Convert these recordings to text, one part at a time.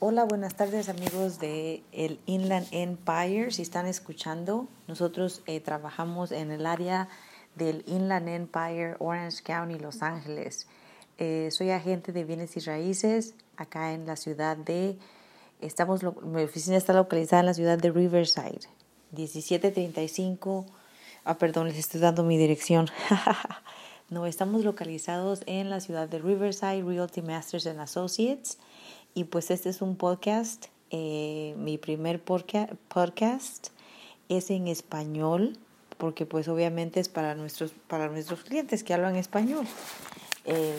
Hola, buenas tardes amigos de el Inland Empire. Si están escuchando, nosotros eh, trabajamos en el área del Inland Empire, Orange County, Los Ángeles. Eh, soy agente de bienes y raíces acá en la ciudad de, estamos, mi oficina está localizada en la ciudad de Riverside, 1735, ah, perdón, les estoy dando mi dirección. no, estamos localizados en la ciudad de Riverside, Realty Masters and Associates. Y pues este es un podcast, eh, mi primer podcast es en español, porque pues obviamente es para nuestros, para nuestros clientes que hablan español. Eh,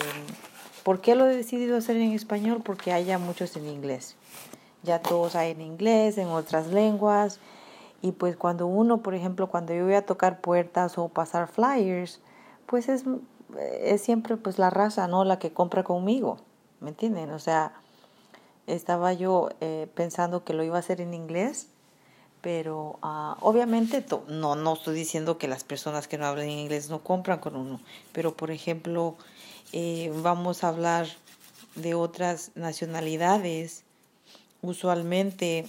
¿Por qué lo he decidido hacer en español? Porque hay ya muchos en inglés. Ya todos hay en inglés, en otras lenguas. Y pues cuando uno, por ejemplo, cuando yo voy a tocar puertas o pasar flyers, pues es, es siempre pues la raza, ¿no? La que compra conmigo. ¿Me entienden? O sea, estaba yo eh, pensando que lo iba a hacer en inglés, pero uh, obviamente no, no estoy diciendo que las personas que no hablan inglés no compran con uno, pero por ejemplo, eh, vamos a hablar de otras nacionalidades, usualmente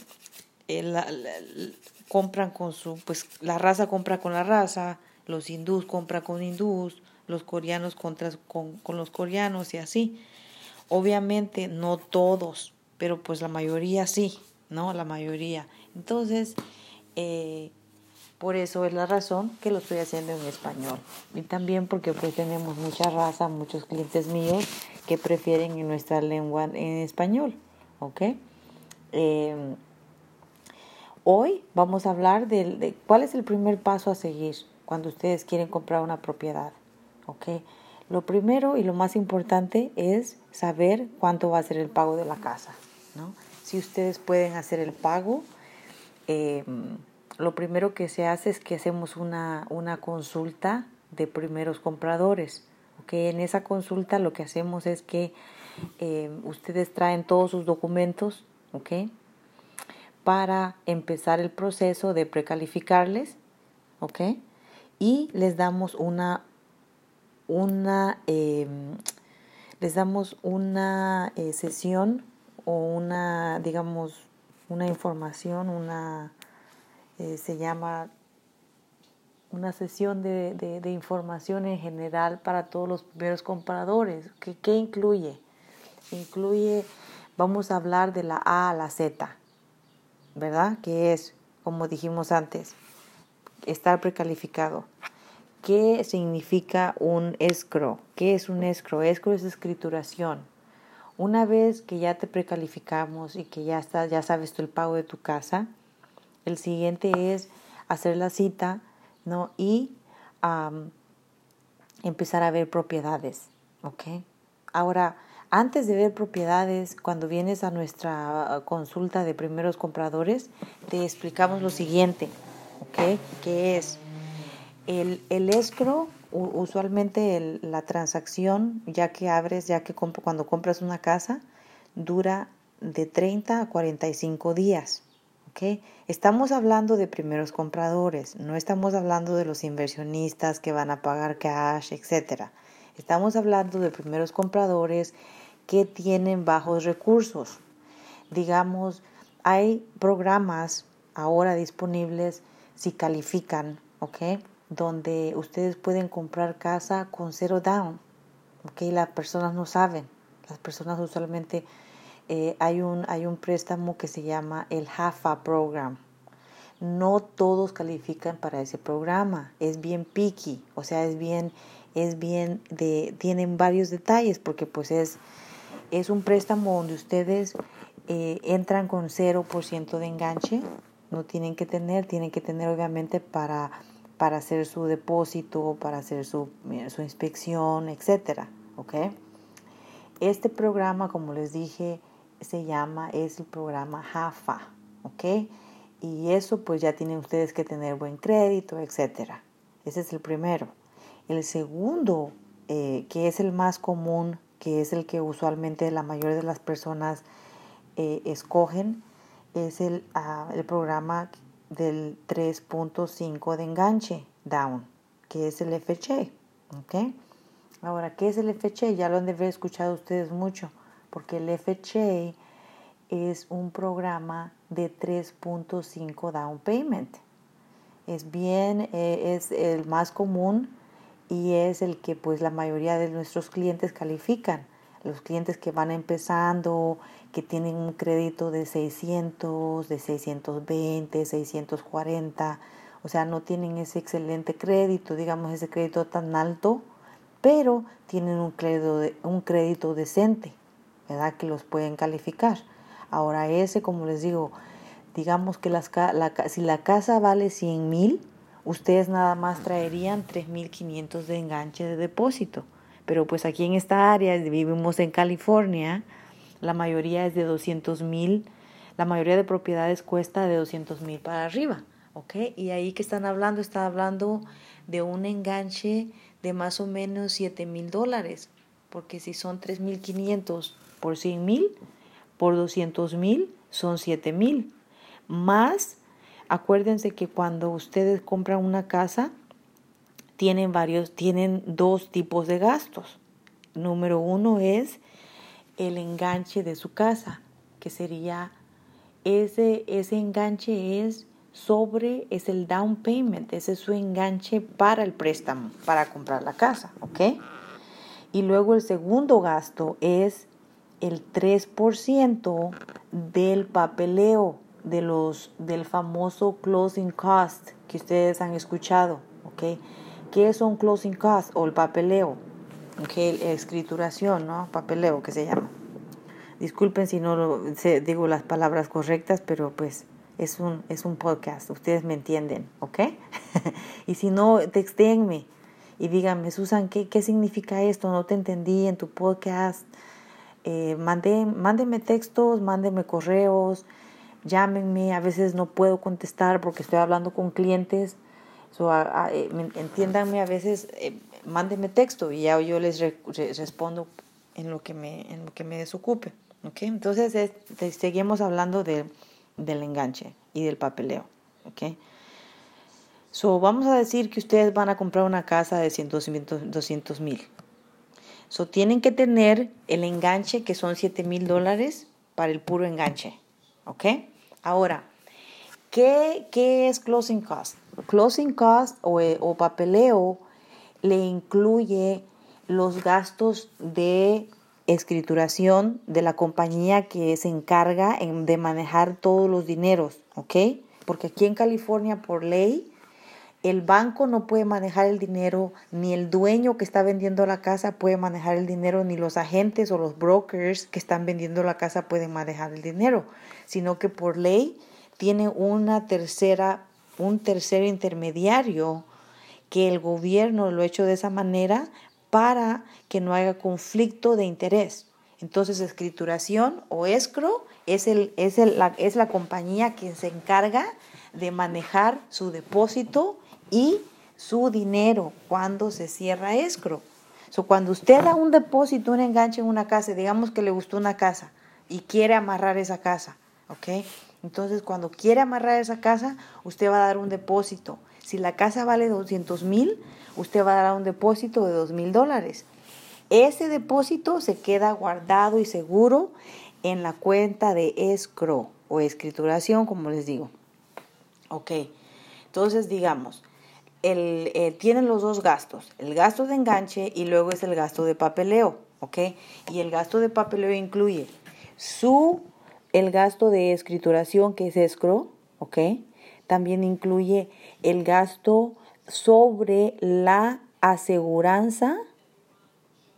eh, compran con su, pues la raza compra con la raza, los hindús compran con hindús, los coreanos contra, con, con los coreanos y así. Obviamente no todos, pero pues la mayoría sí, ¿no? La mayoría. Entonces, eh, por eso es la razón que lo estoy haciendo en español. Y también porque pues tenemos mucha raza, muchos clientes míos que prefieren en nuestra lengua en español, ¿ok? Em, hoy vamos a hablar de, de, cuál es el primer paso a seguir cuando ustedes quieren comprar una propiedad, ¿ok? Lo primero y lo más importante es saber cuánto va a ser el pago de la casa. Si ustedes pueden hacer el pago, eh, lo primero que se hace es que hacemos una, una consulta de primeros compradores. En esa consulta lo que hacemos es que eh, ustedes traen todos sus documentos para empezar el proceso de precalificarles y les damos una, una eh, les damos una sesión o una, digamos, una información, una, eh, se llama una sesión de, de, información en general para todos los primeros compradores. ¿Qué, ¿Qué incluye? Incluye, vamos a hablar de la A a la Z, ¿verdad? Que es, como dijimos antes, estar precalificado. ¿Qué significa un escro? ¿Qué es un escro? Escro es escrituración una vez que ya te precalificamos y que ya está, ya sabes tú el pago de tu casa, el siguiente es hacer la cita, ¿no? Y empezar a ver propiedades, ¿ok? Ahora, antes de ver propiedades, cuando vienes a nuestra consulta de primeros compradores, te explicamos lo siguiente, ¿ok? Que es el, el escro usualmente la transacción, ya que abres, ya que cuando compras una casa, dura de 30 a 45 días. ¿okay? Estamos hablando de primeros compradores, no estamos hablando de los inversionistas que van a pagar cash, etc. Estamos hablando de primeros compradores que tienen bajos recursos. Digamos, hay programas ahora disponibles si califican, ¿ok? Donde ustedes pueden comprar casa con cero down. ¿okay? Las personas no saben. Las personas usualmente eh, hay, un, hay un préstamo que se llama el HAFA Program. No todos califican para ese programa. Es bien picky, o sea, es bien, es bien de, tienen varios detalles porque pues es, es un préstamo donde ustedes eh, entran con 0% de enganche. No tienen que tener, tienen que tener obviamente para para hacer su depósito, para hacer su, su inspección, etcétera, ¿ok? Este programa, como les dije, se llama, es el programa JAFA, ¿ok? Y eso pues ya tienen ustedes que tener buen crédito, etcétera. Ese es el primero. El segundo, eh, que es el más común, que es el que usualmente la mayoría de las personas eh, escogen, es el, uh, el programa del 3.5 de enganche down, que es el FHA. ¿ok? Ahora, ¿qué es el FHA? Ya lo han de haber escuchado ustedes mucho, porque el FHA es un programa de 3.5 down payment. Es bien, eh, es el más común y es el que pues la mayoría de nuestros clientes califican. Los clientes que van empezando, que tienen un crédito de 600, de 620, 640, o sea, no tienen ese excelente crédito, digamos ese crédito tan alto, pero tienen un crédito, un crédito decente, ¿verdad? Que los pueden calificar. Ahora ese, como les digo, digamos que las, la, si la casa vale 100 mil, ustedes nada más traerían 3.500 de enganche de depósito. Pero pues aquí en esta área, vivimos en California, la mayoría es de 200 mil, la mayoría de propiedades cuesta de 200 mil para arriba, ¿ok? Y ahí que están hablando, están hablando de un enganche de más o menos 7 mil dólares, porque si son 3.500 por 100 mil, por 200 mil son 7 mil. Más, acuérdense que cuando ustedes compran una casa, tienen varios, tienen dos tipos de gastos. Número uno es el enganche de su casa, que sería ese, ese enganche es sobre, es el down payment, ese es su enganche para el préstamo, para comprar la casa, ¿ok? Y luego el segundo gasto es el 3% del papeleo de los, del famoso closing cost que ustedes han escuchado, ¿ok? ¿Qué son closing costs o el papeleo? ¿Ok? Escrituración, ¿no? Papeleo que se llama. Disculpen si no lo, digo las palabras correctas, pero pues es un, es un podcast, ustedes me entienden, ¿ok? y si no, textéenme y díganme, Susan, ¿qué, ¿qué significa esto? No te entendí en tu podcast. Eh, mándenme textos, mándenme correos, llámenme, a veces no puedo contestar porque estoy hablando con clientes, so, eh, entiéndanme, a veces eh, mándenme texto y ya yo les respondo en lo que me, en lo que me desocupe. ¿okay? Entonces seguimos hablando de, del enganche y del papeleo. ¿okay? So, vamos a decir que ustedes van a comprar una casa de 200 mil. So, tienen que tener el enganche que son 7 mil dólares para el puro enganche. ¿Ok? Ahora, ¿qué, ¿qué, es closing cost? Closing cost o, o papeleo le incluye los gastos de escrituración de la compañía que se encarga de manejar todos los dineros, ¿ok? Porque aquí en California, por ley, el banco no puede manejar el dinero, ni el dueño que está vendiendo la casa puede manejar el dinero, ni los agentes o los brokers que están vendiendo la casa pueden manejar el dinero, sino que por ley tiene una tercera, un tercer intermediario que el gobierno lo ha hecho de esa manera para que no haya conflicto de interés. Entonces, escrituración o escro es, el, es, el, la, es la compañía que se encarga de manejar su depósito y su dinero cuando se cierra escro. So, cuando usted da un depósito, un enganche en una casa, digamos que le gustó una casa y quiere amarrar esa casa, ¿ok? Entonces, cuando quiere amarrar esa casa, usted va a dar un depósito. Si la casa vale 200 mil, usted va a dar un depósito de 2 mil dólares. Ese depósito se queda guardado y seguro en la cuenta de escro o escrituración, como les digo. Ok, entonces digamos, el, eh, tienen los dos gastos, el gasto de enganche y luego es el gasto de papeleo, ¿ok? Y el gasto de papeleo incluye su, el gasto de escrituración que es escro, ¿ok? También incluye el gasto sobre la aseguranza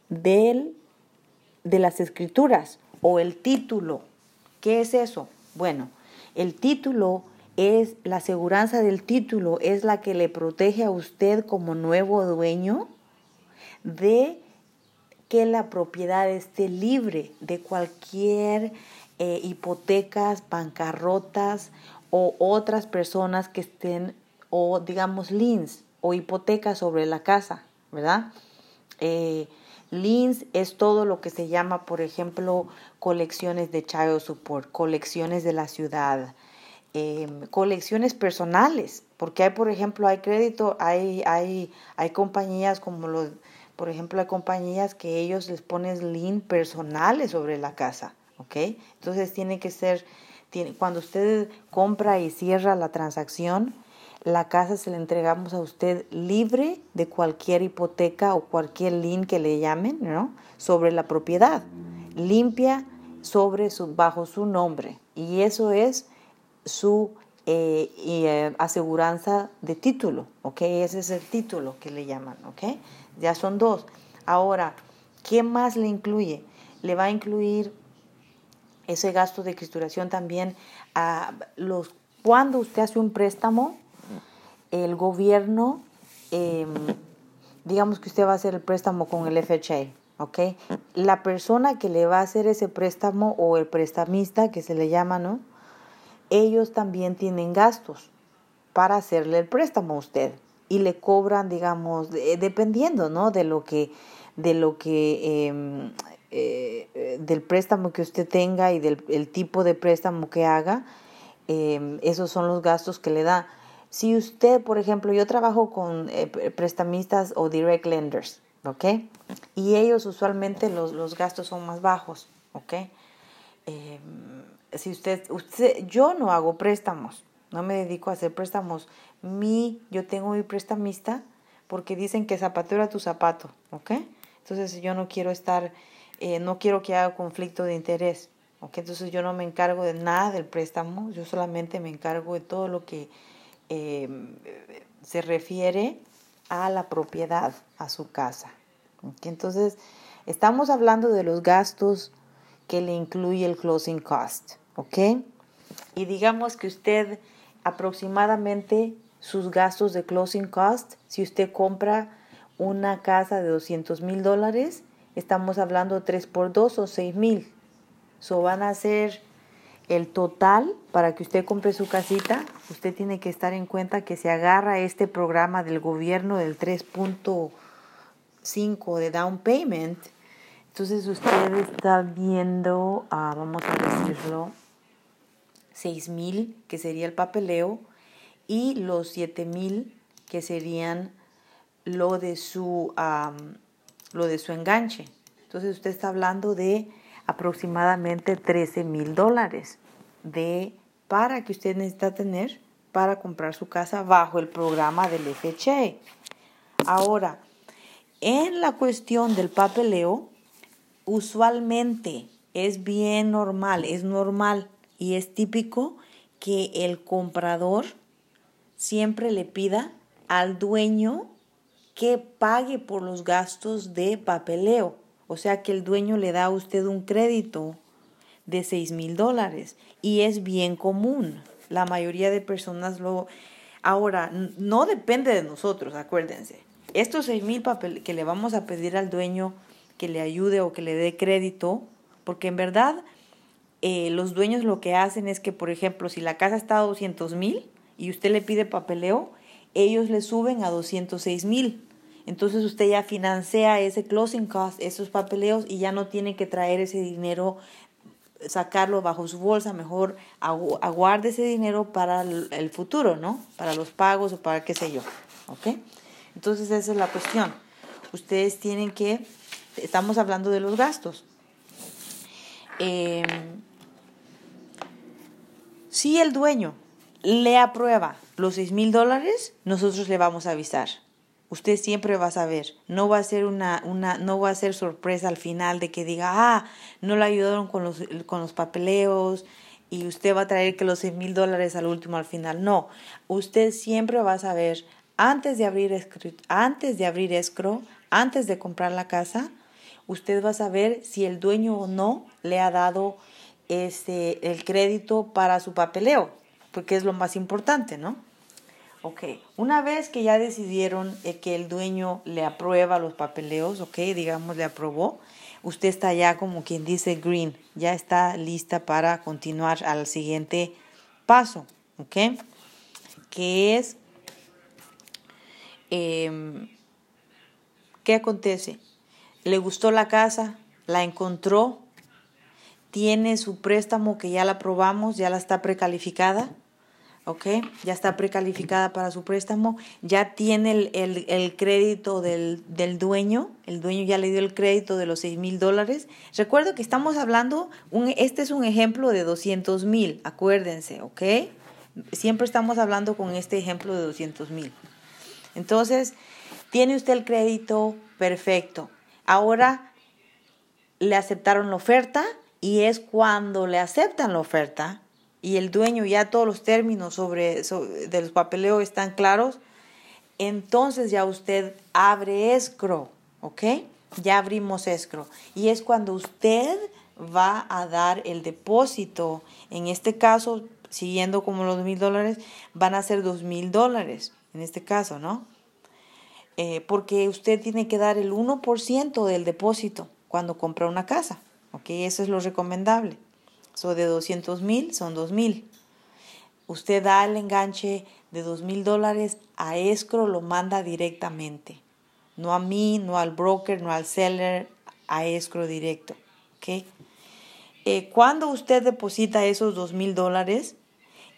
del, de las escrituras o el título. ¿Qué es eso? Bueno, el título es la aseguranza del título, es la que le protege a usted como nuevo dueño de que la propiedad esté libre de cualquier eh, hipotecas, bancarrotas o otras personas que estén, o digamos, liens o hipotecas sobre la casa, ¿verdad? Eh, liens es todo lo que se llama, por ejemplo, colecciones de child support, colecciones de la ciudad, em, colecciones personales, porque hay, por ejemplo, hay crédito, hay, hay, hay compañías como los, por ejemplo, hay compañías que ellos les ponen lien personales sobre la casa, ¿ok? Entonces tiene que ser, tiene, cuando usted compra y cierra la transacción, la casa se la entregamos a usted libre de cualquier hipoteca o cualquier lien que le llamen, ¿no? Sobre la propiedad, limpia sobre su, bajo su nombre. Y eso es su eh, eh, aseguranza de título, ¿ok? Ese es el título que le llaman, ¿ok? Ya son dos. Ahora, ¿qué más le incluye? Le va a incluir ese gasto de escrituración también a los cuando usted hace un préstamo el gobierno, em, digamos que usted va a hacer el préstamo con el FHA, ¿ok? La persona que le va a hacer ese préstamo o el prestamista, que se le llama, ¿no? Ellos también tienen gastos para hacerle el préstamo a usted y le cobran, digamos, dependiendo, ¿no? De lo que, de lo que, em, eh, del préstamo que usted tenga y del el tipo de préstamo que haga, em, esos son los gastos que le da. Si usted, por ejemplo, yo trabajo con eh, prestamistas o direct lenders, ¿ok? Y ellos usualmente los, los gastos son más bajos, ¿ok? Em, si usted, usted, yo no hago préstamos, no me dedico a hacer préstamos. Mi, yo tengo mi prestamista porque dicen que zapatero a tu zapato, ¿ok? Entonces yo no quiero estar, eh, no quiero que haya conflicto de interés, ¿ok? Entonces yo no me encargo de nada del préstamo, yo solamente me encargo de todo lo que Em, se refiere a la propiedad, a su casa. Entonces, estamos hablando de los gastos que le incluye el closing cost, ¿ok? Y digamos que usted aproximadamente sus gastos de closing cost, si usted compra una casa de 200 mil dólares, estamos hablando 3 por 2 o 6 mil. So van a ser el total para que usted compre su casita, usted tiene que estar en cuenta que se agarra este programa del gobierno del 3.5 de down payment. Entonces usted está viendo, ah, vamos a decirlo, 6 mil que sería el papeleo y los 7 mil que serían lo de su lo de su enganche. Entonces usted está hablando de aproximadamente 13 mil dólares de para que usted necesita tener para comprar su casa bajo el programa del FHA. Ahora, en la cuestión del papeleo, usualmente es bien normal, es normal y es típico que el comprador siempre le pida al dueño que pague por los gastos de papeleo. O sea que el dueño le da a usted un crédito de 6 mil dólares y es bien común. La mayoría de personas lo... Ahora, no depende de nosotros, acuérdense. Estos 6 mil que le vamos a pedir al dueño que le ayude o que le dé crédito, porque en verdad eh, los dueños lo que hacen es que, por ejemplo, si la casa está a 200 mil y usted le pide papeleo, ellos le suben a 206 mil. Entonces usted ya financia ese closing cost, esos papeleos y ya no tiene que traer ese dinero, sacarlo bajo su bolsa, mejor aguarde ese dinero para el futuro, ¿no? Para los pagos o para qué sé yo, ¿ok? Entonces esa es la cuestión. Ustedes tienen que, estamos hablando de los gastos. Em, si el dueño le aprueba los 6 mil dólares, nosotros le vamos a avisar usted siempre va a saber. No va a ser una, una, no va a ser sorpresa al final de que diga, ah, no le ayudaron con los, con los papeleos y usted va a traer que los 6 mil dólares al último al final. No, usted siempre va a saber antes de abrir antes de abrir escro, antes de comprar la casa, usted va a saber si el dueño o no le ha dado este, el crédito para su papeleo, porque es lo más importante, ¿no? Ok, una vez que ya decidieron eh, que el dueño le aprueba los papeleos, ok, digamos le aprobó, usted está ya como quien dice green, ya está lista para continuar al siguiente paso, ok, que es, em, ¿qué acontece? ¿Le gustó la casa? ¿La encontró? ¿Tiene su préstamo que ya la aprobamos, ya la está precalificada? ¿Ok? Ya está precalificada para su préstamo, ya tiene el, crédito del, dueño, el dueño ya le dio el crédito de los 6 mil dólares. Recuerdo que estamos hablando, este es un ejemplo de 200 mil, acuérdense, ¿ok? Siempre estamos hablando con este ejemplo de 200 mil. Entonces, tiene usted el crédito perfecto. Ahora le aceptaron la oferta y es cuando le aceptan la oferta y el dueño ya todos los términos sobre, de los están claros, entonces ya usted abre escro, ¿ok? Ya abrimos escro. Y es cuando usted va a dar el depósito. En este caso, siguiendo como los mil dólares, van a ser dos mil dólares, en este caso, ¿no? Eh, porque usted tiene que dar el 1% del depósito cuando compra una casa, ¿ok? Eso es lo recomendable. So, de 200 mil son 2 mil. Usted da el enganche de 2 mil dólares a escro, lo manda directamente. No a mí, no al broker, no al seller, a escro directo. ¿okay? Eh, cuando usted deposita esos 2 mil dólares,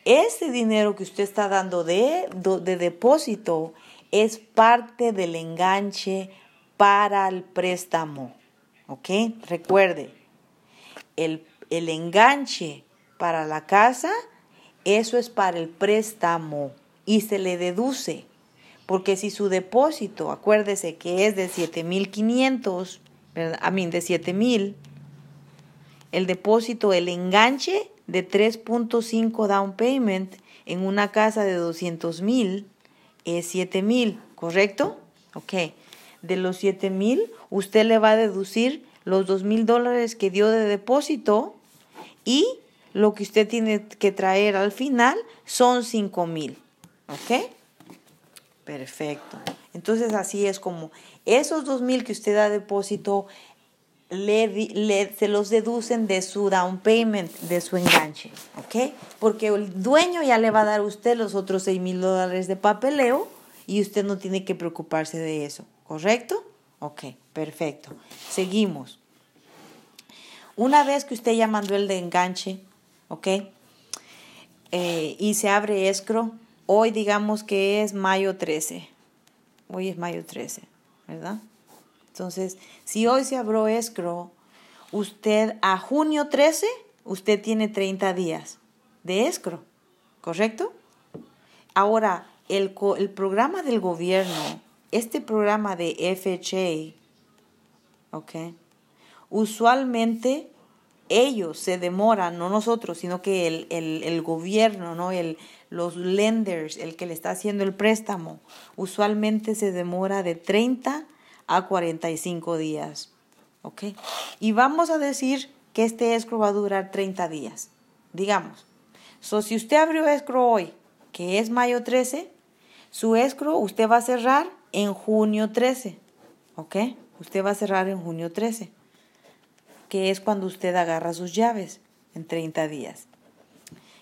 ese dinero que usted está dando de, de depósito es parte del enganche para el préstamo. ¿Ok? Recuerde, el el enganche para la casa, eso es para el préstamo y se le deduce. Porque si su depósito, acuérdese que es de 7500, a mí de 7000, el depósito, el enganche de 3.5 down payment en una casa de 200 mil es 7000, ¿correcto? Ok. De los 7000, usted le va a deducir los 2 mil dólares que dio de depósito y lo que usted tiene que traer al final son 5 mil. ¿Ok? Perfecto. Entonces así es como esos 2 mil que usted da depósito le, se los deducen de su down payment, de su enganche. ¿Ok? Porque el dueño ya le va a dar a usted los otros 6 mil dólares de papeleo y usted no tiene que preocuparse de eso. ¿Correcto? Ok, perfecto. Seguimos. Una vez que usted ya mandó el de enganche, ¿ok? Eh, y se abre escro, hoy digamos que es mayo 13. Hoy es mayo 13, ¿verdad? Entonces, si hoy se abrió escro, usted a junio 13, usted tiene 30 días de escro, ¿correcto? Ahora, el, el programa del gobierno, este programa de FHA, ¿ok? Usualmente ellos se demoran, no nosotros, sino que el, el, gobierno, ¿no? El, los lenders, el que le está haciendo el préstamo, usualmente se demora de 30 a 45 días. ¿Ok? Y vamos a decir que este escrow va a durar 30 días. Digamos. So, si usted abrió escrow hoy, que es mayo 13, su escrow usted va a cerrar en junio 13. ¿Ok? Usted va a cerrar en junio 13 que es cuando usted agarra sus llaves en 30 días.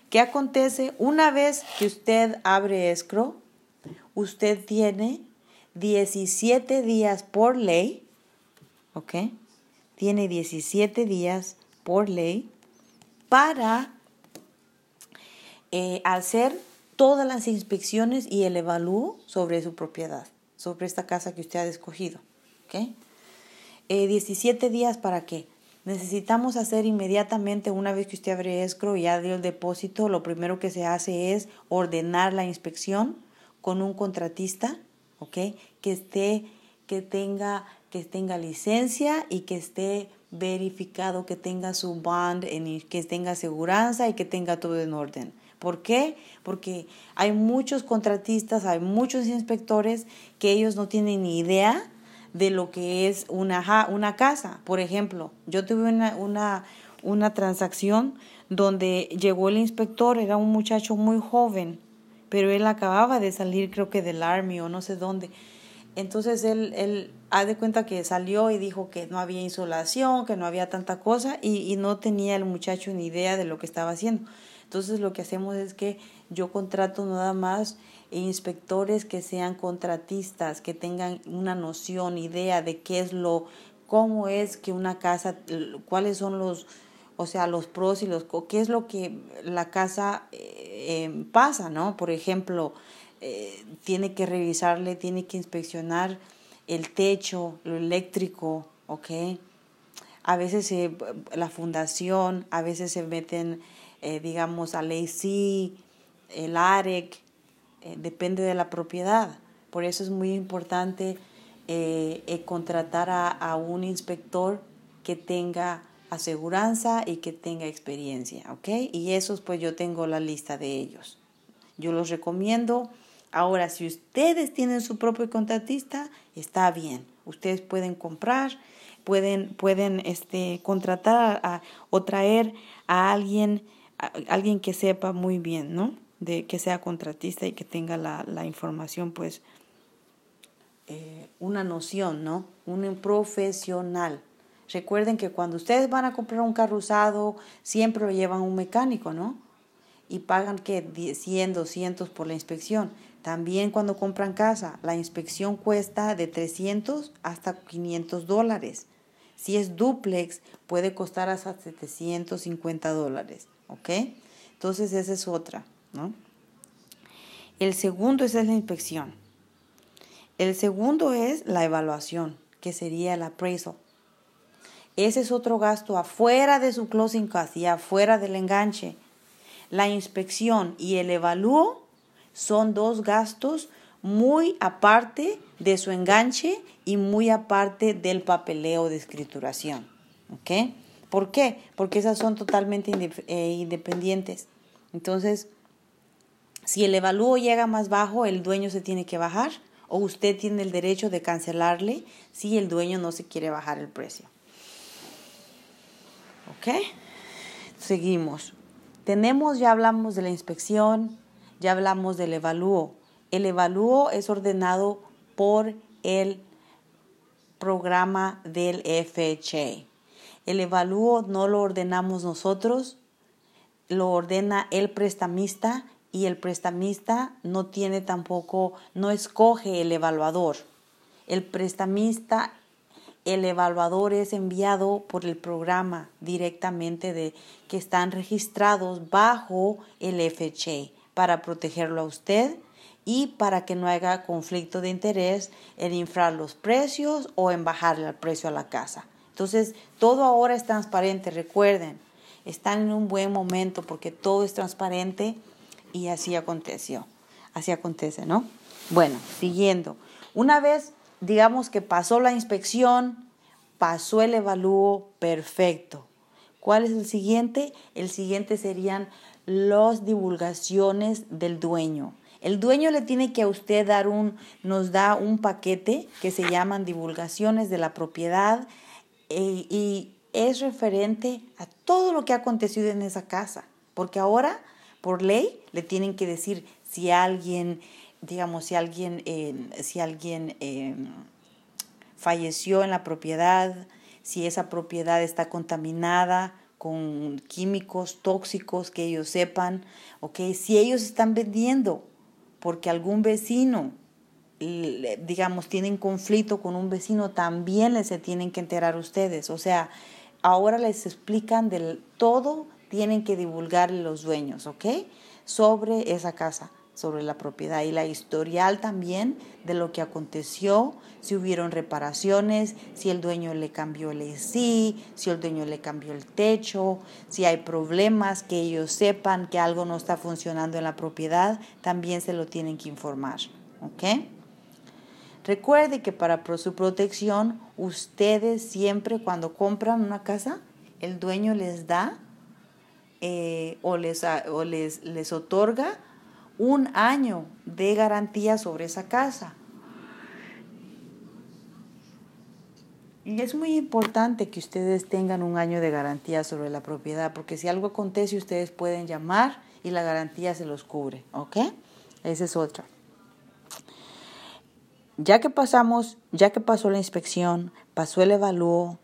¿Qué acontece? Una vez que usted abre escro, usted tiene 17 días por ley, ¿ok? Tiene 17 días por ley para eh, hacer todas las inspecciones y el evalúo sobre su propiedad, sobre esta casa que usted ha escogido. ¿ok? 17 eh, días para qué? Necesitamos hacer inmediatamente, una vez que usted abre escro y ya dio el depósito, lo primero que se hace es ordenar la inspección con un contratista, ¿ok? Que esté, que tenga, que tenga licencia y que esté verificado, que tenga su bond, que tenga aseguranza y que tenga todo en orden. ¿Por qué? Porque hay muchos contratistas, hay muchos inspectores que ellos no tienen ni idea de lo que es una, una casa. Por ejemplo, yo tuve una, una, una transacción donde llegó el inspector, era un muchacho muy joven, pero él acababa de salir creo que del Army o no sé dónde. Entonces él, él ha de cuenta que salió y dijo que no había insolación, que no había tanta cosa y, y no tenía el muchacho ni idea de lo que estaba haciendo. Entonces lo que hacemos es que yo contrato nada más inspectores que sean contratistas, que tengan una noción, idea de qué es lo, cómo es que una casa, cuáles son los, o sea, los pros y los, qué es lo que la casa, eh, eh, pasa, ¿no? Por ejemplo, eh, tiene que revisarle, tiene que inspeccionar el techo, lo eléctrico, ¿ok? A veces la fundación, a veces se meten, eh, digamos, al AC, el AREC, depende de la propiedad. Por eso es muy importante contratar a, a un inspector que tenga aseguranza y que tenga experiencia, ¿ok? Y esos pues yo tengo la lista de ellos. Yo los recomiendo. Ahora, si ustedes tienen su propio contratista, está bien. Ustedes pueden comprar, pueden, pueden este, contratar a, o traer a alguien, alguien que sepa muy bien, ¿no? De que sea contratista y que tenga la, la información, pues, eh, una noción, ¿no? Un profesional. Recuerden que cuando ustedes van a comprar un carro usado, siempre lo llevan un mecánico, ¿no? Y pagan que 100, 200 por la inspección. También cuando compran casa, la inspección cuesta de 300 hasta 500 dólares. Si es duplex, puede costar hasta 750 dólares, ¿ok? Entonces esa es otra, ¿no? El segundo es la inspección. El segundo es la evaluación, que sería el appraisal. Ese es otro gasto afuera de su closing cost y afuera del enganche. La inspección y el evalúo son dos gastos muy aparte de su enganche y muy aparte del papeleo de escrituración. ¿Ok? ¿Por qué? Porque esas son totalmente eh, independientes. Entonces, si el evalúo llega más bajo, el dueño se tiene que bajar o usted tiene el derecho de cancelarle si el dueño no se quiere bajar el precio. ¿Ok? Seguimos. Tenemos, ya hablamos de la inspección, ya hablamos del evalúo. El evalúo es ordenado por el programa del FHA. El evalúo no lo ordenamos nosotros, lo ordena el prestamista y el prestamista no tiene tampoco, no escoge el evaluador. El prestamista el evaluador es enviado por el programa directamente de que están registrados bajo el FHA para protegerlo a usted y para que no haya conflicto de interés en inflar los precios o en bajarle el precio a la casa. Entonces, todo ahora es transparente, recuerden, están en un buen momento porque todo es transparente y así aconteció. Así acontece, ¿no? Bueno, siguiendo. Una vez digamos que pasó la inspección, pasó el evalúo perfecto. ¿Cuál es el siguiente? El siguiente serían las divulgaciones del dueño. El dueño le tiene que a usted dar un, nos da un paquete que se llaman divulgaciones de la propiedad eh, y es referente a todo lo que ha acontecido en esa casa. Porque ahora, por ley, le tienen que decir si alguien digamos, si alguien, eh, si alguien eh, falleció en la propiedad, si esa propiedad está contaminada con químicos tóxicos que ellos sepan, okay, si ellos están vendiendo porque algún vecino, digamos, tienen conflicto con un vecino, también les se tienen que enterar ustedes. O sea, ahora les explican del todo, tienen que divulgar los dueños, ¿ok? Sobre esa casa sobre la propiedad y la historial también de lo que aconteció, si hubieron reparaciones, si el dueño le cambió el AC, si el dueño le cambió el techo, si hay problemas que ellos sepan que algo no está funcionando en la propiedad, también se lo tienen que informar. ¿Ok? Recuerde que para su protección, ustedes siempre cuando compran una casa, el dueño les da eh, o, les, o les, les otorga un año de garantía sobre esa casa. Y es muy importante que ustedes tengan un año de garantía sobre la propiedad, porque si algo acontece, ustedes pueden llamar y la garantía se los cubre, ¿ok? Esa es otra. Ya que pasamos, ya que pasó la inspección, pasó el evalúo,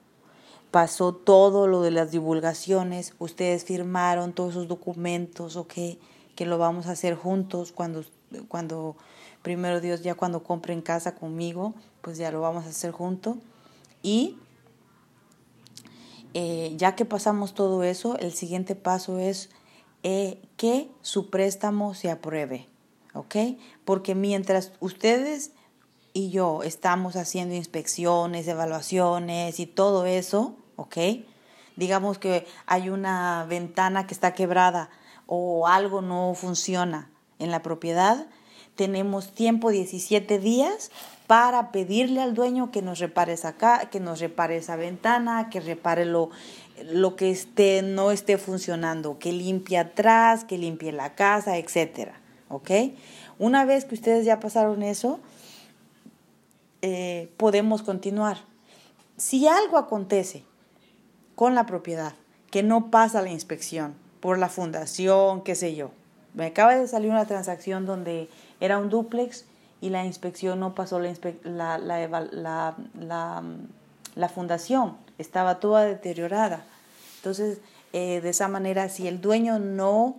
pasó todo lo de las divulgaciones, ustedes firmaron todos esos documentos, ¿ok? que lo vamos a hacer juntos cuando, cuando primero Dios ya cuando compren casa conmigo, pues ya lo vamos a hacer juntos. Y eh, ya que pasamos todo eso, el siguiente paso es eh, que su préstamo se apruebe, ¿ok? Porque mientras ustedes y yo estamos haciendo inspecciones, evaluaciones y todo eso, ¿ok? Digamos que hay una ventana que está quebrada o algo no funciona en la propiedad, tenemos tiempo 17 días para pedirle al dueño que nos repare esa, que nos repare esa ventana, que repare lo, lo que esté, no esté funcionando, que limpie atrás, que limpie la casa, etc. ¿Ok? Una vez que ustedes ya pasaron eso, eh, podemos continuar. Si algo acontece con la propiedad, que no pasa la inspección por la fundación, qué sé yo, me acaba de salir una transacción donde era un duplex y la inspección no pasó la, la, la, la, la fundación, estaba toda deteriorada. Entonces, eh, de esa manera, si el dueño no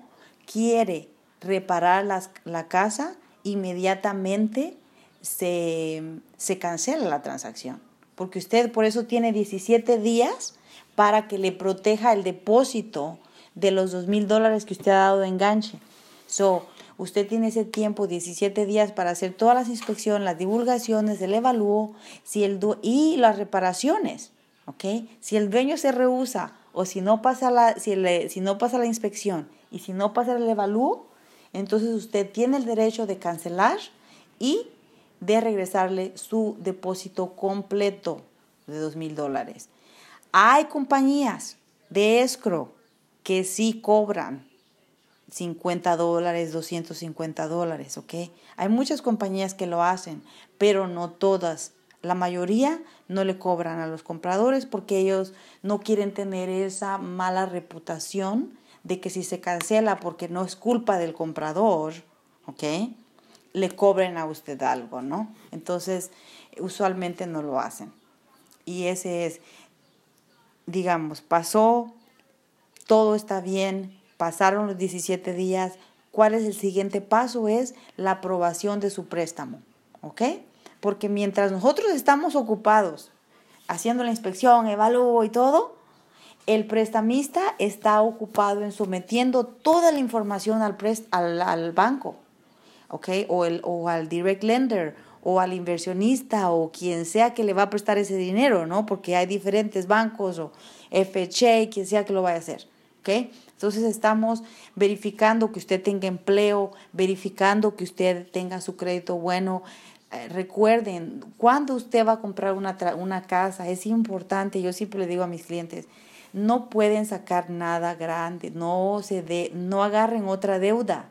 quiere reparar las, la casa, inmediatamente se, se cancela la transacción. Porque usted por eso tiene 17 días para que le proteja el depósito de los dos mil dólares que usted ha dado de enganche. So, usted tiene ese tiempo, 17 días, para hacer todas las inspecciones, las divulgaciones, el evalúo si el y las reparaciones. ¿ok? Si el dueño se rehúsa o si no pasa la, si, si no pasa la inspección y si no pasa el evalúo, entonces usted tiene el derecho de cancelar y de regresarle su depósito completo de dos mil dólares. Hay compañías de escro que sí cobran 50 dólares, 250 dólares, ¿ok? Hay muchas compañías que lo hacen, pero no todas. La mayoría no le cobran a los compradores porque ellos no quieren tener esa mala reputación de que si se cancela porque no es culpa del comprador, ¿ok? Le cobren a usted algo, ¿no? Entonces, usualmente no lo hacen. Y ese es, digamos, pasó, todo está bien, pasaron los 17 días, ¿cuál es el siguiente paso? Es la aprobación de su préstamo, ¿ok? Porque mientras nosotros estamos ocupados haciendo la inspección, evalúo y todo, el prestamista está ocupado en sometiendo toda la información al, al, banco, ¿ok? O, el, o al direct lender o al inversionista o quien sea que le va a prestar ese dinero, ¿no? Porque hay diferentes bancos o FHA, quien sea que lo vaya a hacer, ¿ok? Entonces estamos verificando que usted tenga empleo, verificando que usted tenga su crédito bueno. Eh, recuerden, cuando usted va a comprar una, una casa, es importante, yo siempre le digo a mis clientes, no pueden sacar nada grande, no se de, no agarren otra deuda.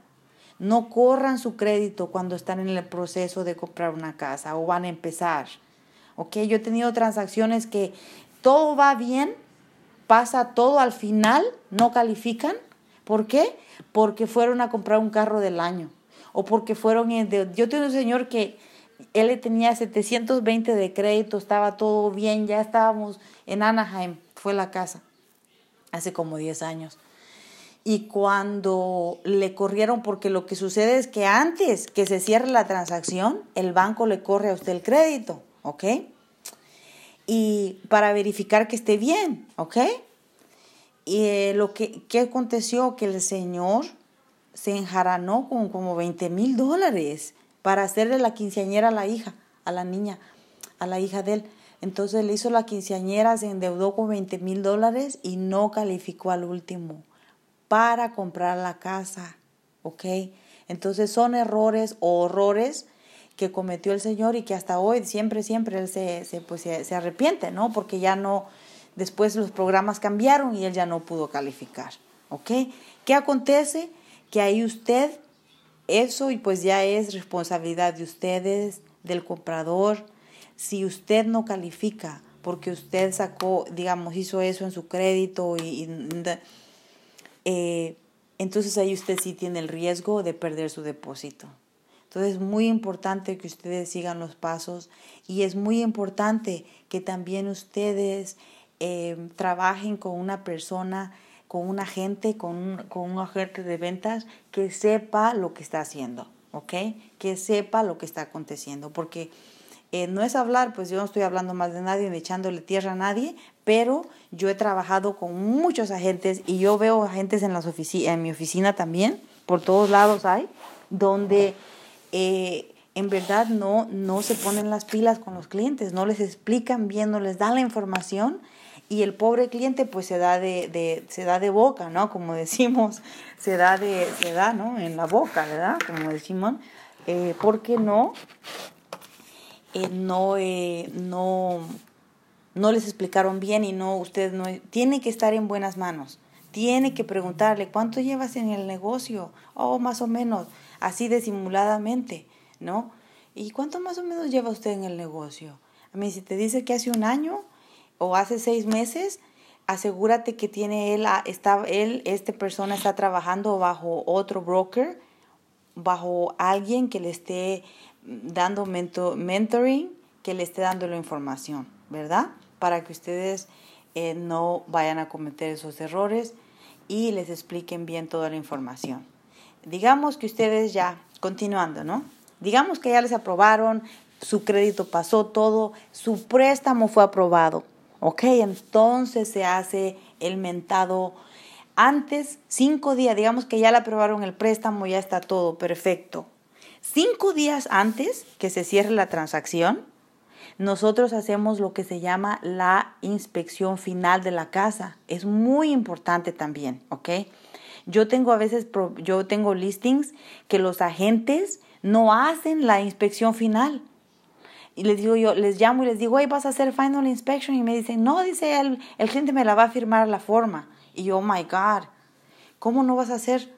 No corran su crédito cuando están en el proceso de comprar una casa o van a empezar. ¿Ok? Yo he tenido transacciones que todo va bien, pasa todo al final, no califican. ¿Por qué? Porque fueron a comprar un carro del año. O porque fueron... yo tengo un señor que él tenía 720 de crédito, estaba todo bien, ya estábamos en Anaheim, fue la casa, hace como 10 años. Y cuando le corrieron, porque lo que sucede es que antes que se cierre la transacción, el banco le corre a usted el crédito, ¿ok? y para verificar que esté bien, ¿ok? Y eh, lo que, aconteció, que el señor se enjaranó con como 20 mil dólares para hacerle la quinceañera a la hija, a la niña, a la hija de él. Entonces le hizo la quinceañera, se endeudó con 20 mil dólares y no calificó al último para comprar la casa, ¿ok? Entonces son errores o horrores que cometió el Señor y que hasta hoy siempre, siempre él se, se, pues, se, arrepiente, ¿no? Porque ya no, después los programas cambiaron y él ya no pudo calificar, ¿ok? ¿Qué acontece? Que ahí usted, eso y pues ya es responsabilidad de ustedes, del comprador, si usted no califica porque usted sacó, digamos, hizo eso en su crédito y, eh, entonces ahí usted sí tiene el riesgo de perder su depósito. Entonces es muy importante que ustedes sigan los pasos y es muy importante que también ustedes eh, trabajen con una persona, con un agente, con un, con un agente de ventas que sepa lo que está haciendo, ¿ok? Que sepa lo que está aconteciendo, porque eh, no es hablar, pues yo no estoy hablando más de nadie ni echándole tierra a nadie, pero yo he trabajado con muchos agentes y yo veo agentes en, las en mi oficina también, por todos lados hay, donde eh, en verdad no, no se ponen las pilas con los clientes, no les explican bien, no les dan la información y el pobre cliente pues se da de, se da de boca, ¿no? Como decimos, se da de, se da, ¿no? En la boca, ¿verdad? Como decimos, eh, porque no, eh, no, eh, no, no les explicaron bien y no, usted no, tiene que estar en buenas manos. Tiene que preguntarle, ¿cuánto llevas en el negocio? Oh, más o menos, así disimuladamente, ¿no? ¿Y cuánto más o menos lleva usted en el negocio? A mí, si te dice que hace un año o hace seis meses, asegúrate que tiene él, está, él, esta persona está trabajando bajo otro broker, bajo alguien que le esté dando mentoring, que le esté dando la información, ¿verdad? Para que ustedes eh, no vayan a cometer esos errores y les expliquen bien toda la información. Digamos que ustedes ya, continuando, ¿no? Digamos que ya les aprobaron, su crédito pasó todo, su préstamo fue aprobado, ¿ok? Entonces se hace el mentado antes, cinco días, digamos que ya le aprobaron el préstamo, ya está todo perfecto. Cinco días antes que se cierre la transacción, nosotros hacemos lo que se llama la inspección final de la casa. Es muy importante también, ¿ok? Yo tengo a veces, yo tengo listings que los agentes no hacen la inspección final. Y les digo yo, les llamo y les digo, hey, vas a hacer final inspection. Y me dicen, no, dice el, el cliente me la va a firmar la forma. Y yo, oh my God, ¿cómo no vas a hacer?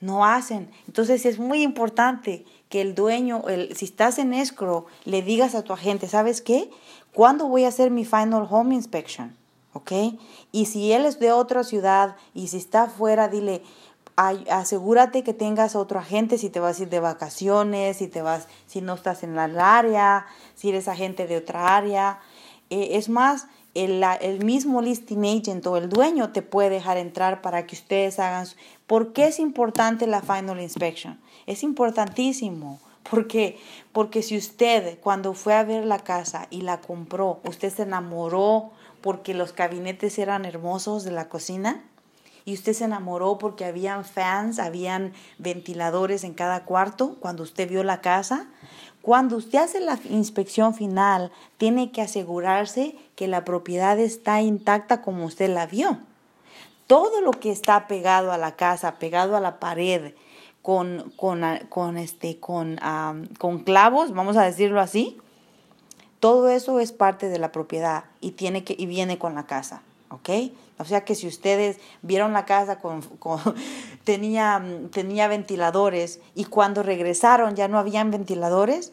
No hacen. Entonces es muy importante que el dueño, el, si estás en escrow, le digas a tu agente, ¿sabes qué? ¿Cuándo voy a hacer mi final home inspection? ¿Ok? Y si él es de otra ciudad y si está afuera, dile, asegúrate que tengas otro agente si te vas a ir de vacaciones, si te vas, si no estás en la área, si eres agente de otra área. Eh, es más, el, mismo listing agent o el dueño te puede dejar entrar para que ustedes hagan. ¿Por qué es importante la final inspection? Es importantísimo. Porque, porque si usted cuando fue a ver la casa y la compró, usted se enamoró porque los gabinetes eran hermosos de la cocina y usted se enamoró porque habían fans, habían ventiladores en cada cuarto cuando usted vio la casa, cuando usted hace la inspección final, tiene que asegurarse que la propiedad está intacta como usted la vio. Todo lo que está pegado a la casa, pegado a la pared, con, con, ah, este, con, con clavos, vamos a decirlo así, todo eso es parte de la propiedad y, tiene que, y viene con la casa, ¿ok? O sea que si ustedes vieron la casa con, con tenía, tenía ventiladores y cuando regresaron ya no habían ventiladores,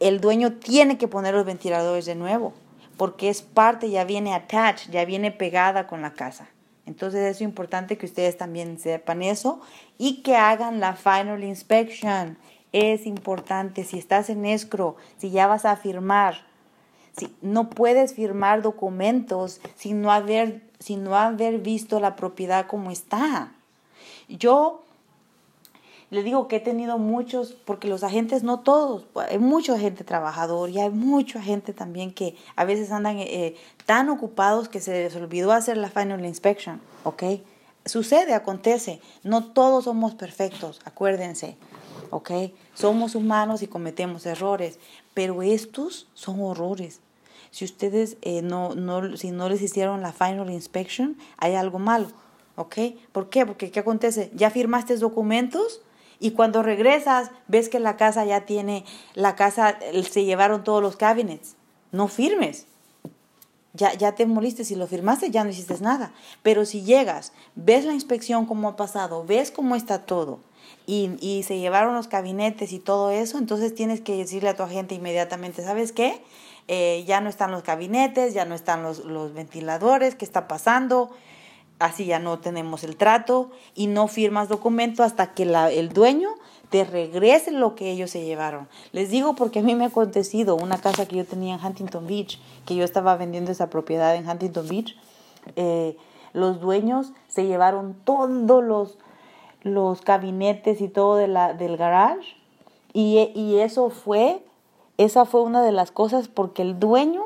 el dueño tiene que poner los ventiladores de nuevo, porque es parte, ya viene attached, ya viene pegada con la casa. Entonces es importante que ustedes también sepan eso y que hagan la final inspection. Es importante, si estás en escro, si ya vas a firmar, si no puedes firmar documentos sin no haber, sin no haber visto la propiedad como está. Yo le digo que he tenido muchos, porque los agentes, no todos, hay mucha gente trabajador y hay mucha gente también que a veces andan eh, tan ocupados que se les olvidó hacer la final inspection, ¿ok? Sucede, acontece, no todos somos perfectos, acuérdense, ¿ok? Somos humanos y cometemos errores, pero estos son horrores. Si ustedes eh, no, no, si no les hicieron la final inspection, hay algo malo, ¿ok? ¿Por qué? Porque ¿qué acontece? ¿Ya firmaste documentos? Y cuando regresas, ves que la casa ya tiene, la casa, se llevaron todos los cabinets. No firmes. Ya, ya te moliste, si lo firmaste ya no hiciste nada. Pero si llegas, ves la inspección cómo ha pasado, ves cómo está todo y, y se llevaron los gabinetes y todo eso, entonces tienes que decirle a tu agente inmediatamente, ¿sabes qué? Eh, ya no están los gabinetes, ya no están los, los ventiladores, ¿qué está pasando? Así ya no tenemos el trato y no firmas documento hasta que el dueño te regrese lo que ellos se llevaron. Les digo porque a mí me ha acontecido una casa que yo tenía en Huntington Beach, que yo estaba vendiendo esa propiedad en Huntington Beach. Eh, los dueños se llevaron todos los, los gabinetes y todo de la, del garage y, y eso fue esa fue una de las cosas porque el dueño,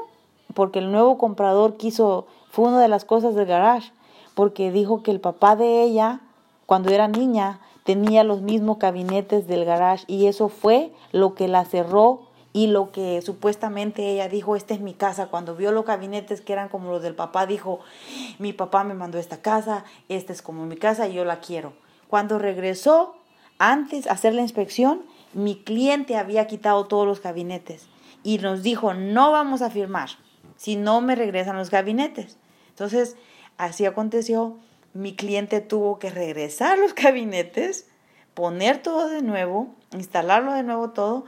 porque el nuevo comprador quiso, fue una de las cosas del garage, porque dijo que el papá de ella, cuando era niña, tenía los mismos gabinetes del garage y eso fue lo que la cerró y lo que supuestamente ella dijo, esta es mi casa, cuando vio los gabinetes que eran como los del papá, dijo, mi papá me mandó esta casa, esta es como mi casa y yo la quiero. Cuando regresó, antes de hacer la inspección, mi cliente había quitado todos los gabinetes y nos dijo, no vamos a firmar si no me regresan los gabinetes. Entonces, así aconteció, mi cliente tuvo que regresar los gabinetes, poner todo de nuevo, instalarlo de nuevo todo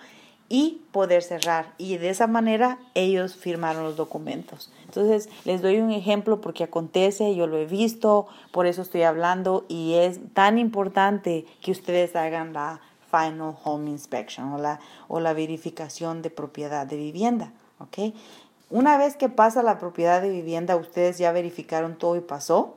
y poder cerrar. Y de esa manera ellos firmaron los documentos. Entonces, les doy un ejemplo porque acontece, yo lo he visto, por eso estoy hablando y es tan importante que ustedes hagan la Final Home Inspection o la, o la verificación de propiedad de vivienda. ¿ok? Una vez que pasa la propiedad de vivienda, ustedes ya verificaron todo y pasó.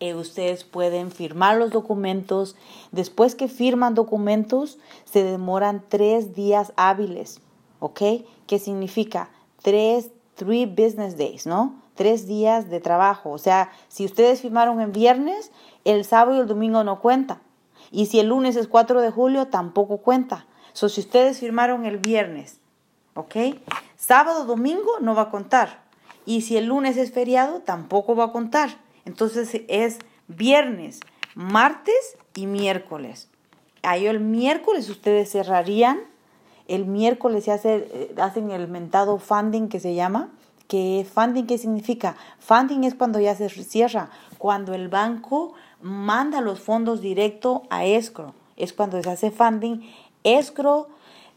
Eh, ustedes pueden firmar los documentos. Después que firman documentos, se demoran tres días hábiles. ¿Ok? ¿Qué significa? Tres, three business days, ¿no? Tres días de trabajo. O sea, si ustedes firmaron en viernes, el sábado y el domingo no cuenta. Y si el lunes es 4 de julio, tampoco cuenta. So, si ustedes firmaron el viernes, ¿ok? Sábado, domingo no va a contar. Y si el lunes es feriado, tampoco va a contar. Entonces es viernes, martes y miércoles. Ahí el miércoles ustedes cerrarían. El miércoles se hace, eh, hacen el mentado funding que se llama. ¿Qué funding qué significa? Funding es cuando ya se cierra, cuando el banco manda los fondos directo a escrow. Es cuando se hace funding. Escrow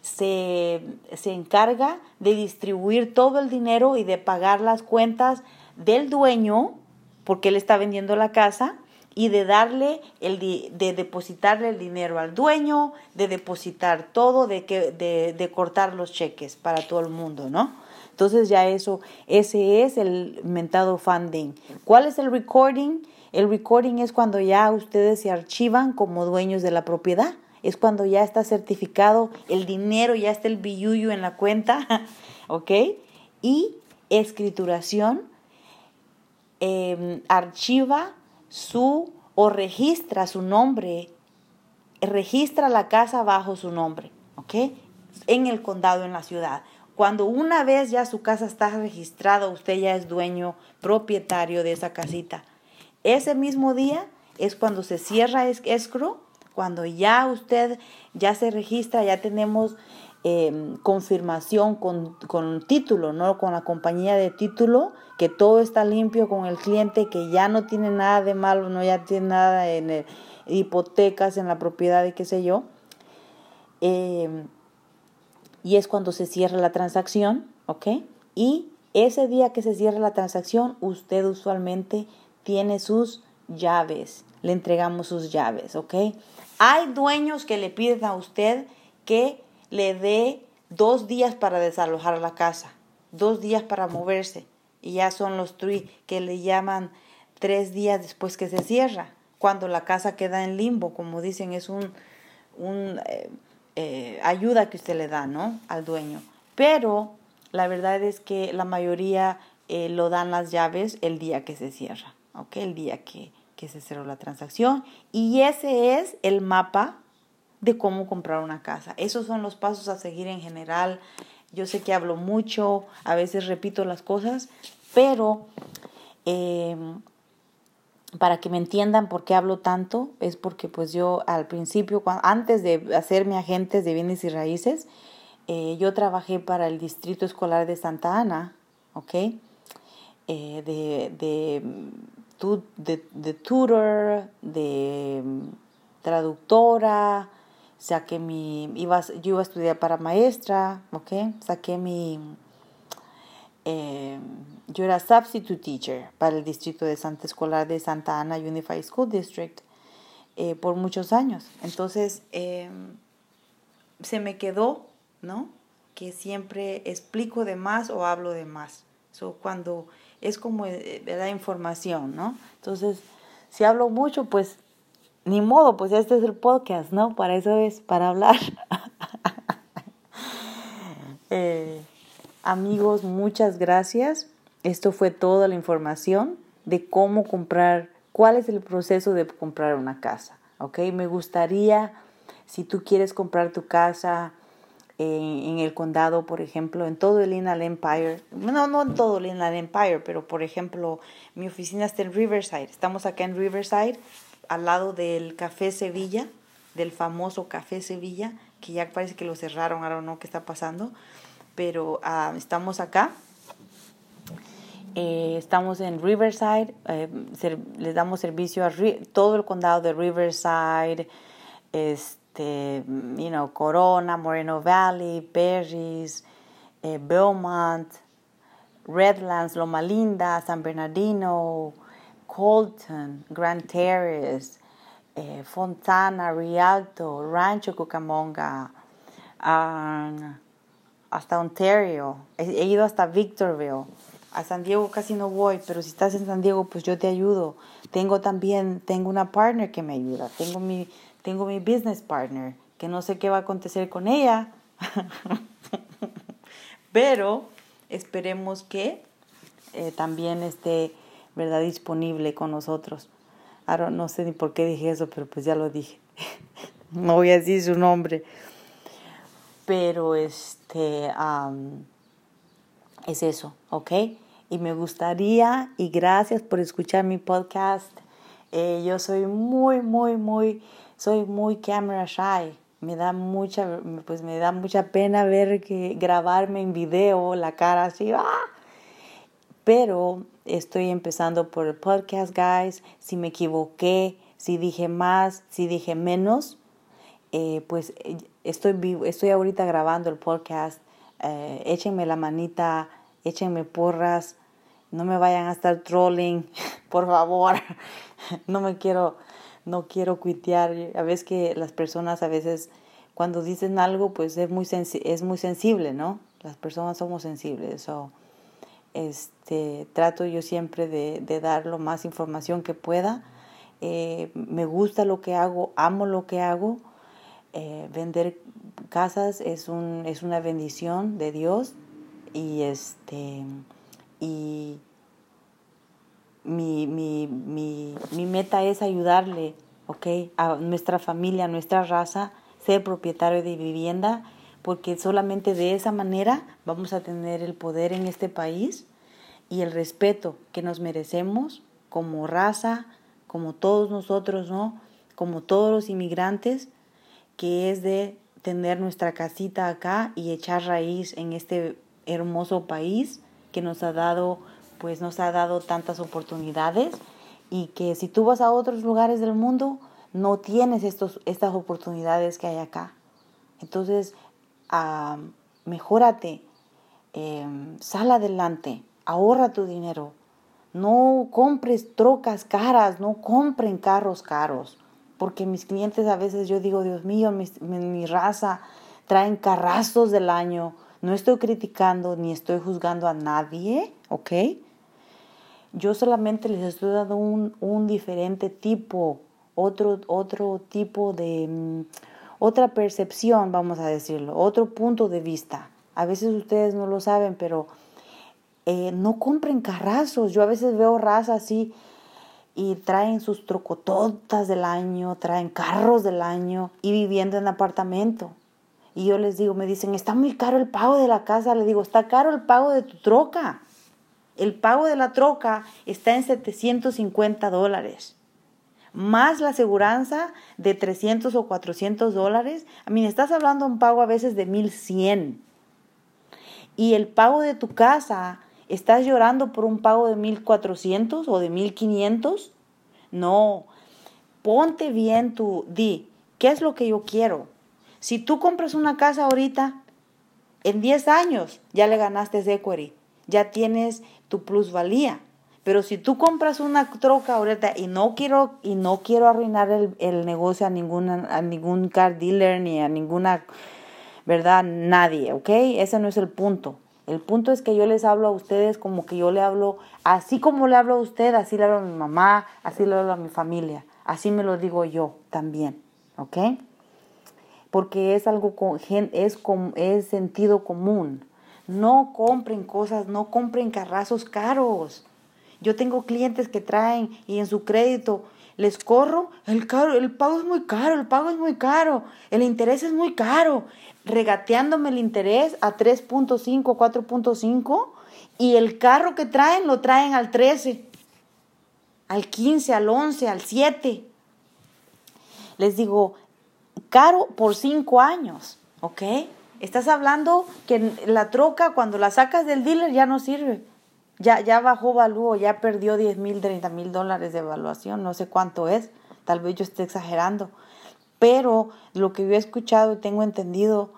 se, se encarga de distribuir todo el dinero y de pagar las cuentas del dueño, porque él está vendiendo la casa, y de darle el de depositarle el dinero al dueño, de depositar todo, de que de, de, cortar los cheques para todo el mundo, ¿no? Entonces ya eso, ese es el mentado funding. ¿Cuál es el recording? El recording es cuando ya ustedes se archivan como dueños de la propiedad. Es cuando ya está certificado el dinero, ya está el billuyo en la cuenta, ¿ok? Y escrituración, em, archiva su o registra su nombre, registra la casa bajo su nombre, ¿ok? En el condado, en la ciudad. Cuando una vez ya su casa está registrada, usted ya es dueño, propietario de esa casita. Ese mismo día es cuando se cierra escro, cuando ya usted ya se registra, ya tenemos em, confirmación con, con, título, ¿no? Con la compañía de título, que todo está limpio con el cliente, que ya no tiene nada de malo, no ya tiene nada en hipotecas, en la propiedad y qué sé yo. Em, y es cuando se cierra la transacción, ¿ok? Y ese día que se cierra la transacción, usted usualmente tiene sus llaves. Le entregamos sus llaves, ¿ok? Hay dueños que le piden a usted que le dé dos días para desalojar la casa, dos días para moverse. Y ya son los three que le llaman tres días después que se cierra, cuando la casa queda en limbo, como dicen, es un, un eh, eh, ayuda que usted le da, ¿no? Al dueño. Pero la verdad es que la mayoría eh, lo dan las llaves el día que se cierra. ¿ok? El día que, que se cerró la transacción. Y ese es el mapa de cómo comprar una casa. Esos son los pasos a seguir en general. Yo sé que hablo mucho, a veces repito las cosas, pero em, para que me entiendan por qué hablo tanto, es porque pues yo al principio, antes de hacerme agentes de bienes y raíces, eh, yo trabajé para el Distrito Escolar de Santa Ana, ¿ok? Eh, de, de de, de tutor, de mm, traductora, saqué mi, iba, yo iba a estudiar para maestra, ¿ok? Saqué mi, eh, yo era substitute teacher para el distrito de Santa Escolar de Santa Ana Unified School District eh, por muchos años. Entonces, em, se me quedó, ¿no? Que siempre explico de más o hablo de más. So, cuando es como eh, la información, ¿no? Entonces, si hablo mucho, pues ni modo, pues este es el podcast, ¿no? Para eso es, para hablar. Eh, amigos, muchas gracias. Esto fue toda la información de cómo comprar, cuál es el proceso de comprar una casa. ¿ok? Me gustaría, si tú quieres comprar tu casa en, el condado, por ejemplo, en todo el Inland Empire, no, no en todo el Inland Empire, pero por ejemplo, mi oficina está en Riverside. Estamos acá en Riverside, al lado del Café Sevilla, del famoso Café Sevilla, que ya parece que lo cerraron, ahora no qué está pasando, pero uh, estamos acá. Eh, estamos en Riverside, eh, les damos servicio a todo el condado de Riverside, este, you know, Corona, Moreno Valley, Berries, eh, Belmont, Redlands, Loma Linda, San Bernardino, Colton, Grand Terrace, eh, Fontana, Rialto, Rancho Cucamonga, um, hasta Ontario. He, ido hasta Victorville. A San Diego casi no voy, pero si estás en San Diego, pues yo te ayudo. Tengo también, tengo una partner que me ayuda. Tengo mi, tengo mi business partner, que no sé qué va a acontecer con ella. pero esperemos que eh, también esté, ¿verdad?, disponible con nosotros. Ahora no sé ni por qué dije eso, pero pues ya lo dije. no voy a decir su nombre. Pero este es eso, ¿ok? Y me gustaría, y gracias por escuchar mi podcast. Eh, yo soy muy, muy, muy, soy muy camera shy. Me da mucha, pues me da mucha pena ver que grabarme en video, la cara así, ¡ah! Pero estoy empezando por el podcast, guys. Si me equivoqué, si dije más, si dije menos, eh, pues eh, estoy, estoy ahorita grabando el podcast. Eh, échenme la manita, échenme porras. No me vayan a estar trolling, por favor. no me quiero, no quiero cuitear. A veces que las personas a veces cuando dicen algo, pues es muy, es muy sensible, ¿no? Las personas somos sensibles. So, este, trato yo siempre de, de dar lo más información que pueda. Eh, me gusta lo que hago, amo lo que hago. Eh, vender casas es, un, es una bendición de Dios y, este, y mi, mi, mi, mi meta es ayudarle okay, a nuestra familia, a nuestra raza, ser propietario de vivienda porque solamente de esa manera vamos a tener el poder en este país y el respeto que nos merecemos como raza, como todos nosotros, ¿no? Como todos los inmigrantes, que es de tener nuestra casita acá y echar raíz en este hermoso país que nos ha dado, pues nos ha dado tantas oportunidades y que si tú vas a otros lugares del mundo no tienes estos, estas oportunidades que hay acá. Entonces, mejórate, em, sal adelante, ahorra tu dinero. No compres trocas caras, no compren carros caros. Porque mis clientes a veces yo digo, Dios mío, mi, mi raza traen carrazos del año. No estoy criticando ni estoy juzgando a nadie, ¿ok? Yo solamente les estoy dando un, un diferente tipo, otro, otro tipo de, mm, otra percepción, vamos a decirlo, otro punto de vista. A veces ustedes no lo saben, pero eh, no compren carrazos. Yo a veces veo razas así y traen sus trocototas del año, traen carros del año y viviendo en apartamento. Y yo les digo, me dicen, está muy caro el pago de la casa. Le digo, está caro el pago de tu troca. El pago de la troca está en 750 dólares más la aseguranza de 300 o 400 dólares. A mí, estás hablando de un pago a veces de 1100. Y el pago de tu casa, ¿estás llorando por un pago de 1400 o de 1500? No. Ponte bien tu, di, ¿qué es lo que yo quiero? Si tú compras una casa ahorita, en 10 años ya le ganaste equity, ya tienes tu plusvalía. Pero si tú compras una troca ahorita y no quiero, y no quiero arruinar el, negocio a, ninguna, a ningún car dealer ni a ninguna, ¿verdad? Nadie, ¿ok? Ese no es el punto. El punto es que yo les hablo a ustedes como que yo le hablo, así como le hablo a usted, así le hablo a mi mamá, así le hablo a mi familia. Así me lo digo yo también, ¿ok? Porque es algo con, es, es sentido común. No compren cosas, no compren carrazos caros. Yo tengo clientes que traen y en su crédito les corro, el, caro, el pago es muy caro, el pago es muy caro, el interés es muy caro, regateándome el interés a 3.5, 4.5 y el carro que traen lo traen al 13, al 15, al 11, al 7. Les digo, caro por 5 años, ¿ok? Estás hablando que la troca cuando la sacas del dealer ya no sirve. Ya, ya bajó valúo, ya perdió 10 mil, 30 mil dólares de evaluación, no sé cuánto es, tal vez yo esté exagerando. Pero lo que yo he escuchado y tengo entendido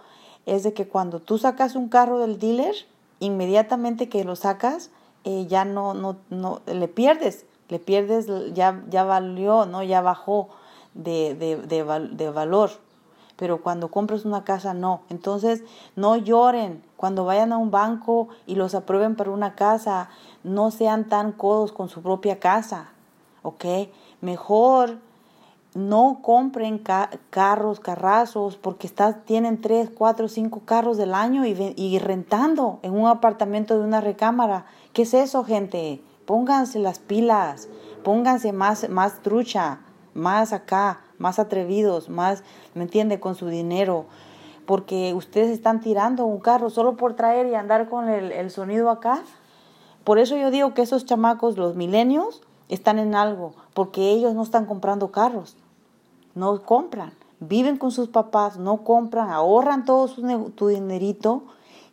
es de que cuando tú sacas un carro del dealer, inmediatamente que lo sacas, eh, ya no, no, no, le pierdes, le pierdes, ya, ya valió, ¿no? Ya bajó de, de, de, de valor. Pero cuando compras una casa, no. Entonces, no lloren. Cuando vayan a un banco y los aprueben para una casa, no sean tan codos con su propia casa. ¿Ok? Mejor no compren carros, carrazos, porque estás, tienen tres, cuatro, cinco carros del año y, y, rentando en un apartamento de una recámara. ¿Qué es eso, gente? Pónganse las pilas, pónganse más, más trucha, más acá, más atrevidos, más, ¿me entiende?, con su dinero. Porque ustedes están tirando un carro solo por traer y andar con el, el sonido acá. Por eso yo digo que esos chamacos, los milenios, están en algo, porque ellos no están comprando carros, no compran, viven con sus papás, no compran, ahorran todo su, tu dinerito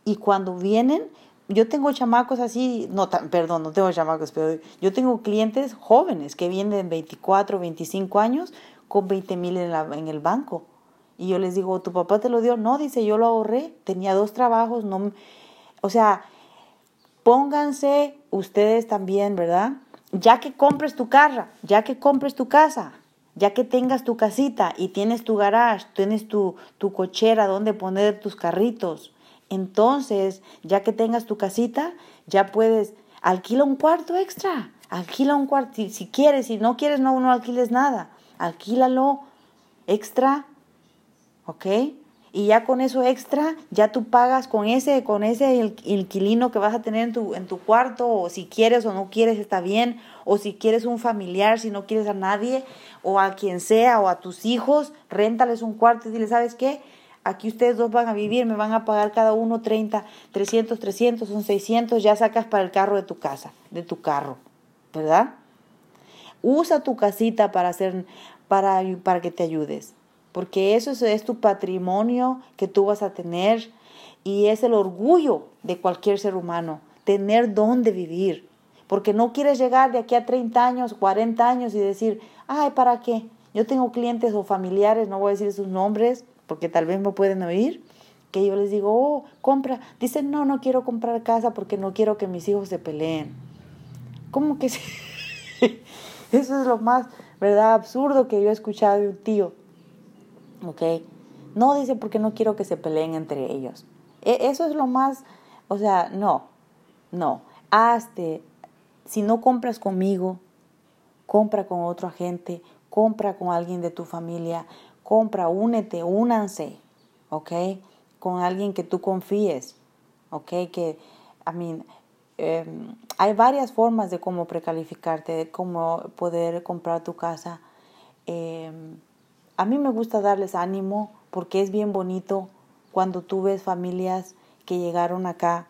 y cuando vienen, yo tengo chamacos así, no, perdón, no tengo chamacos, pero yo tengo clientes jóvenes que vienen de 24, 25 años con 20 mil en, en el banco. Y yo les digo, ¿tu papá te lo dio? No, dice, yo lo ahorré, tenía dos trabajos, no, o sea, pónganse ustedes también, ¿verdad? ya que compres tu carro, ya que compres tu casa, ya que tengas tu casita y tienes tu garage, tienes tu, tu cochera donde poner tus carritos, entonces, ya que tengas tu casita, ya puedes, alquila un cuarto extra, alquila un cuarto, si, quieres, si no quieres, no, no alquiles nada, alquílalo extra, ¿ok? y ya con eso extra, ya tú pagas con ese, con ese inquilino que vas a tener en tu, en tu cuarto, o si quieres o no quieres, está bien, o si quieres un familiar, si no quieres a nadie, o a quien sea, o a tus hijos, réntales un cuarto y dile, ¿sabes qué? Aquí ustedes dos van a vivir, me van a pagar cada uno 30, 300, 300, son 600, ya sacas para el carro de tu casa, de tu carro, ¿verdad? Usa tu casita para hacer, para, para que te ayudes porque eso es tu patrimonio que tú vas a tener y es el orgullo de cualquier ser humano, tener dónde vivir, porque no quieres llegar de aquí a 30 años, 40 años y decir, ay, ¿para qué? Yo tengo clientes o familiares, no voy a decir sus nombres, porque tal vez me pueden oír, que yo les digo, oh, compra. Dicen, no, no quiero comprar casa porque no quiero que mis hijos se peleen. ¿Cómo que Eso es lo más, ¿verdad? Absurdo que yo he escuchado de un tío. ¿ok? No dice porque no quiero que se peleen entre ellos. E, eso es lo más, o sea, no, no. Hazte, si no compras conmigo, compra con otro agente, compra con alguien de tu familia, compra, únete, únanse, ¿ok? Con alguien que tú confíes, ¿ok? Que, I mean, em, hay varias formas de cómo precalificarte, de cómo poder comprar tu casa. Eh, a mí me gusta darles ánimo porque es bien bonito cuando tú ves familias que llegaron acá